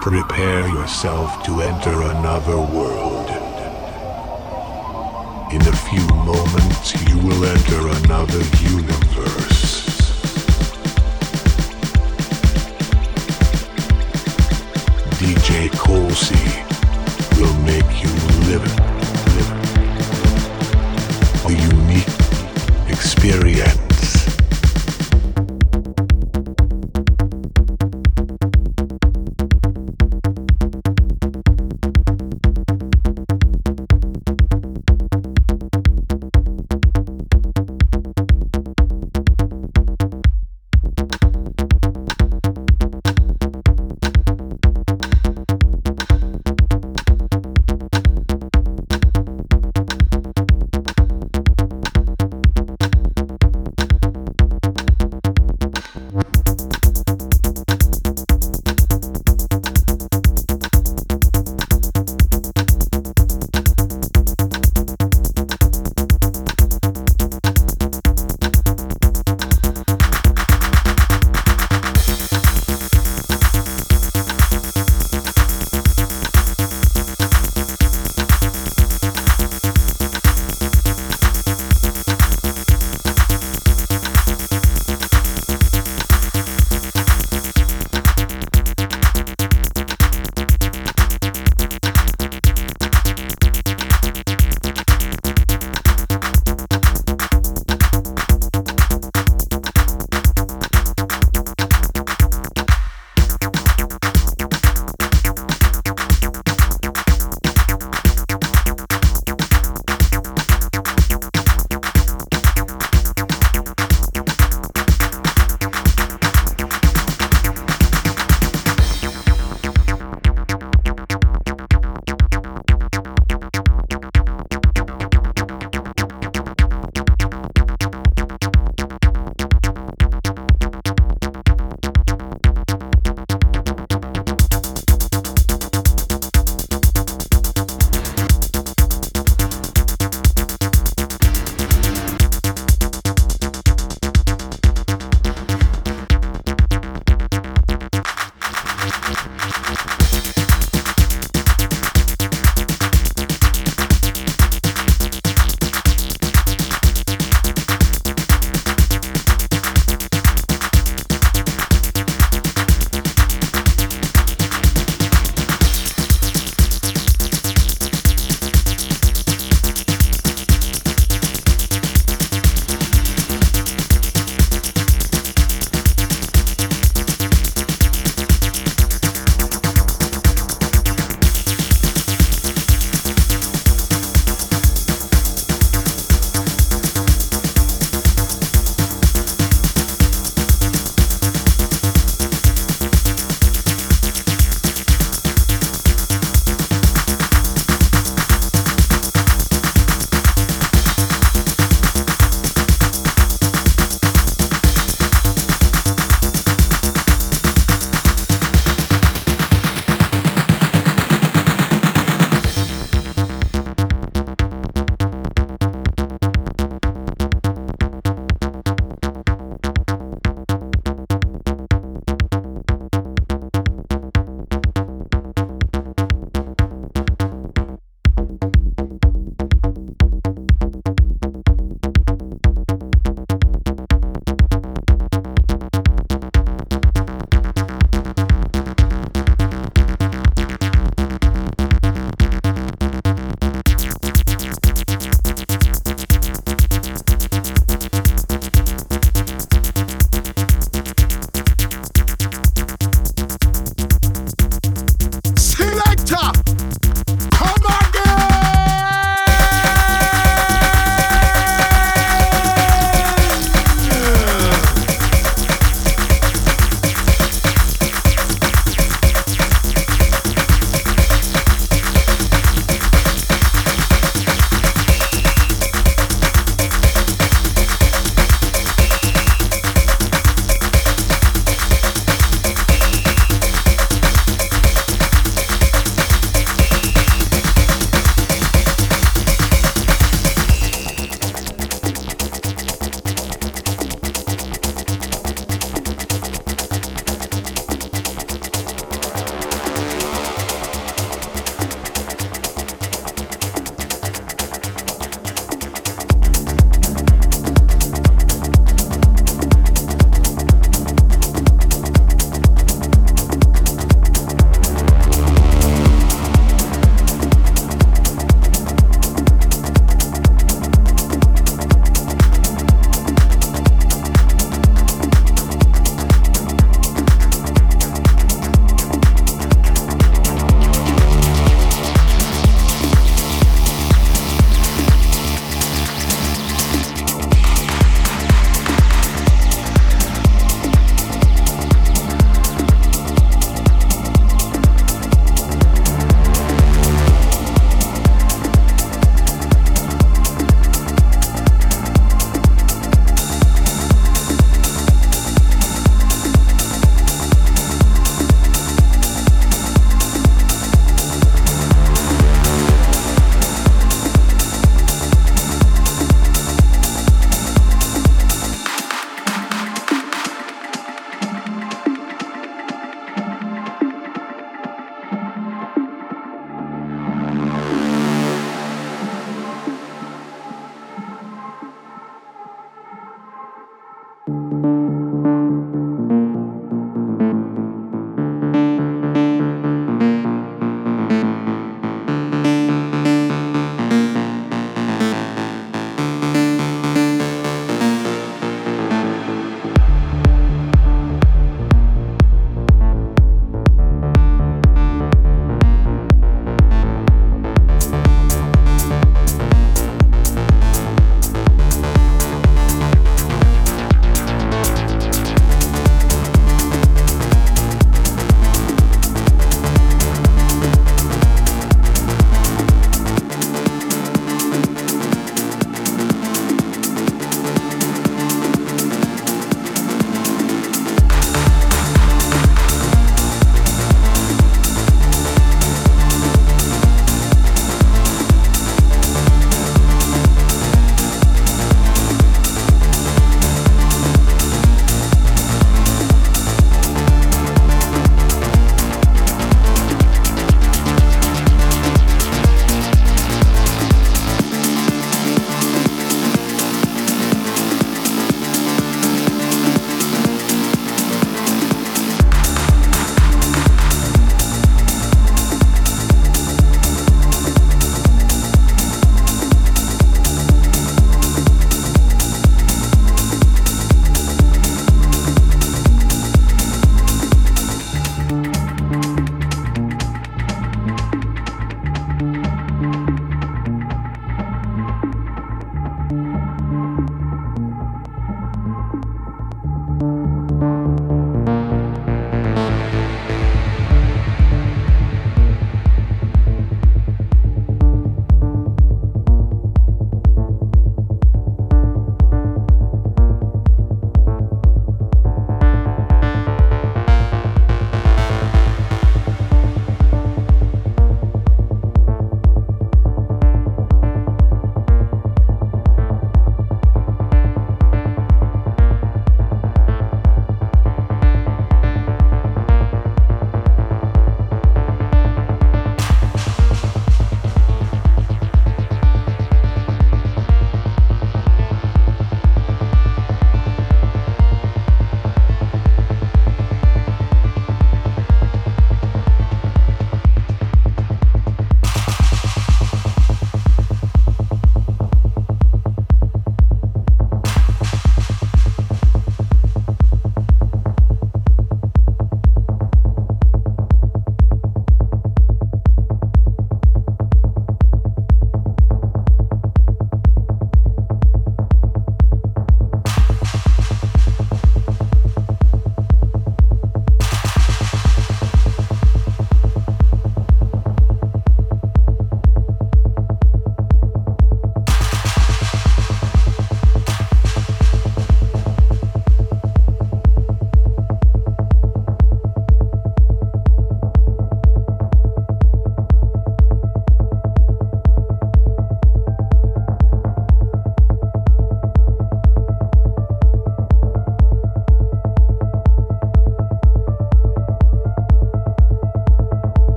Prepare yourself to enter another world. In a few moments, you will enter another universe. DJ Colsey will make you live it. Live it. A unique experience.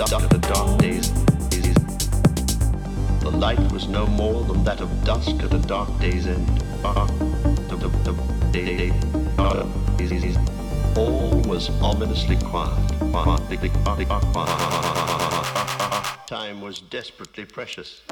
after the dark days, the light was no more than that of dusk at a dark day's end. All was ominously quiet. Time was desperately precious.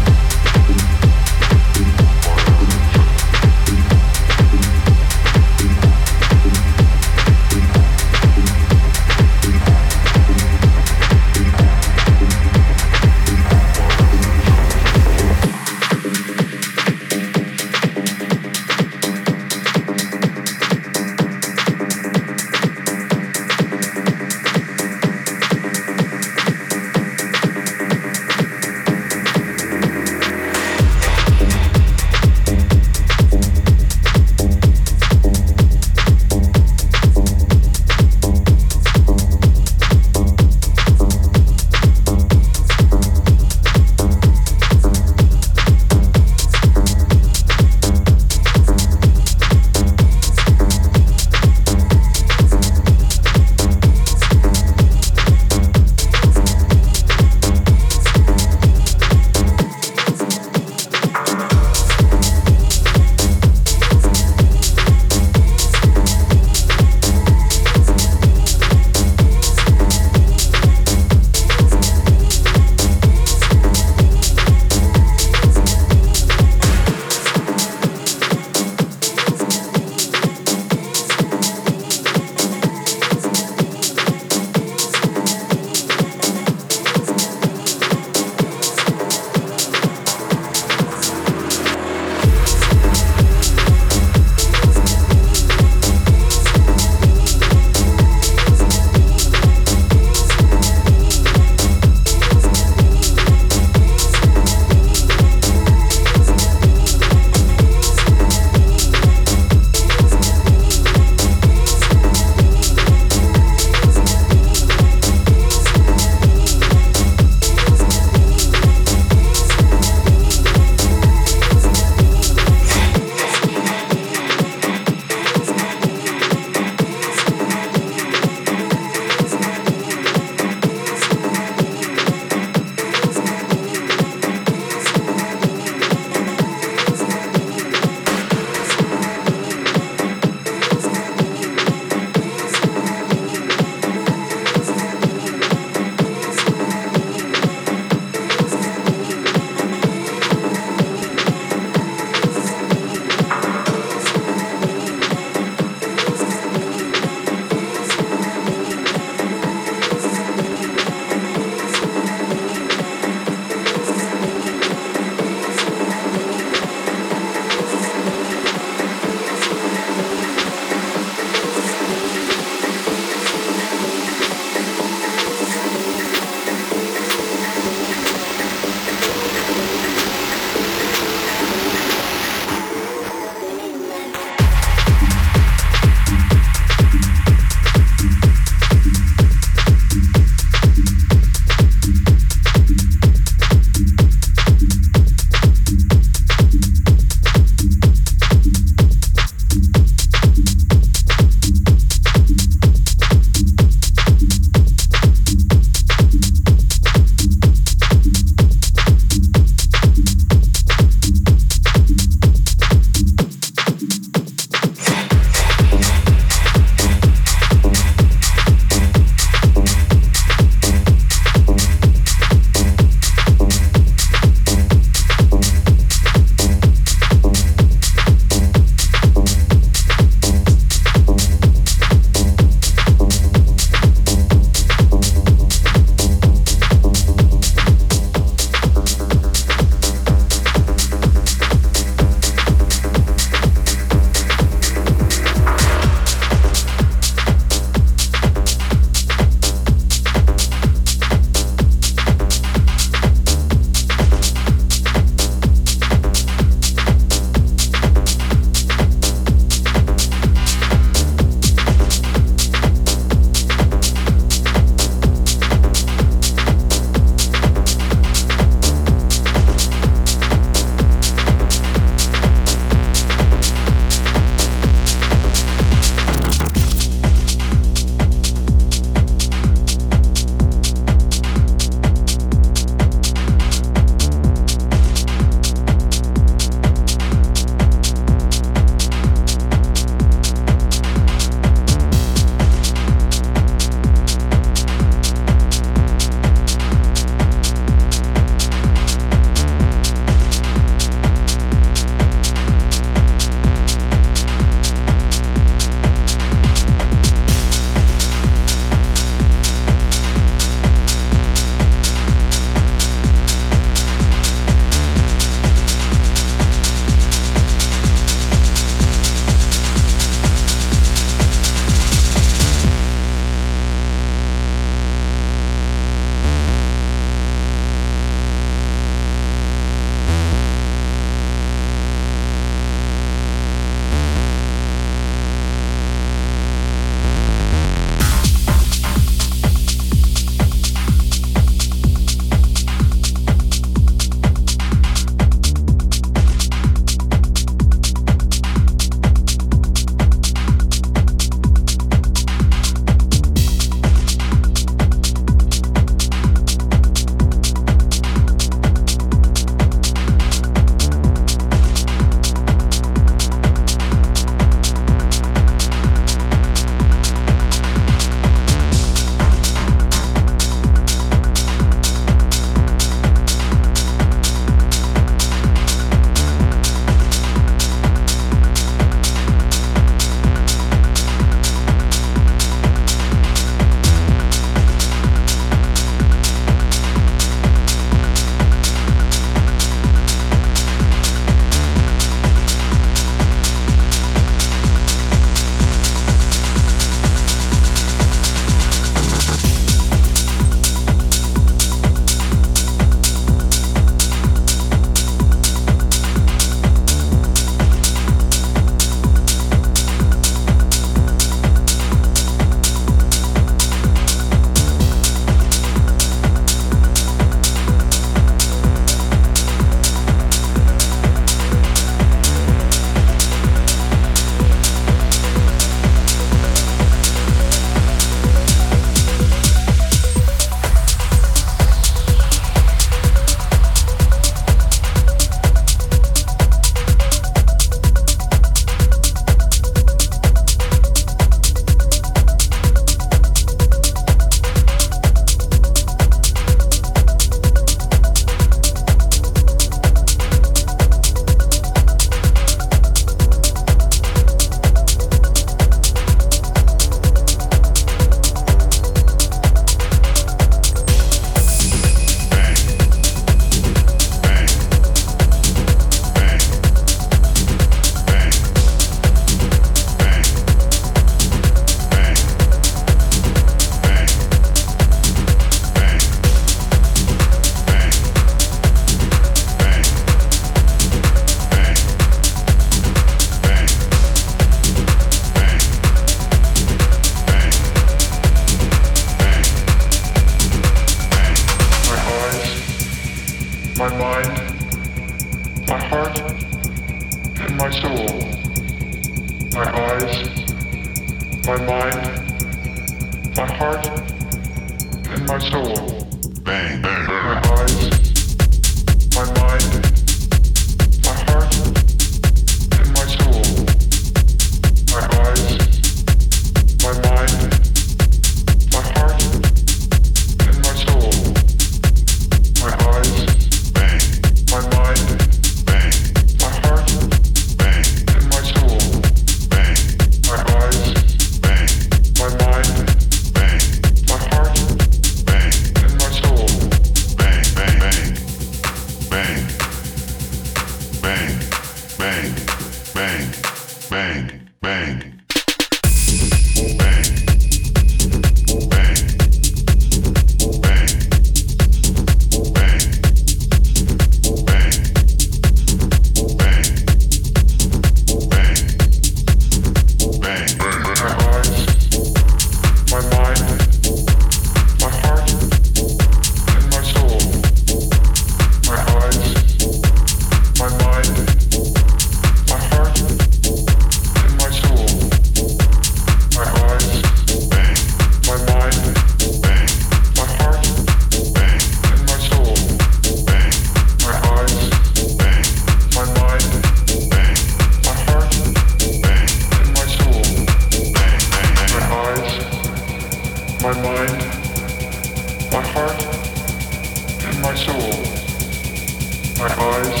My eyes,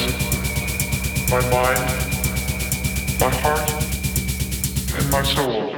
my mind, my heart, and my soul.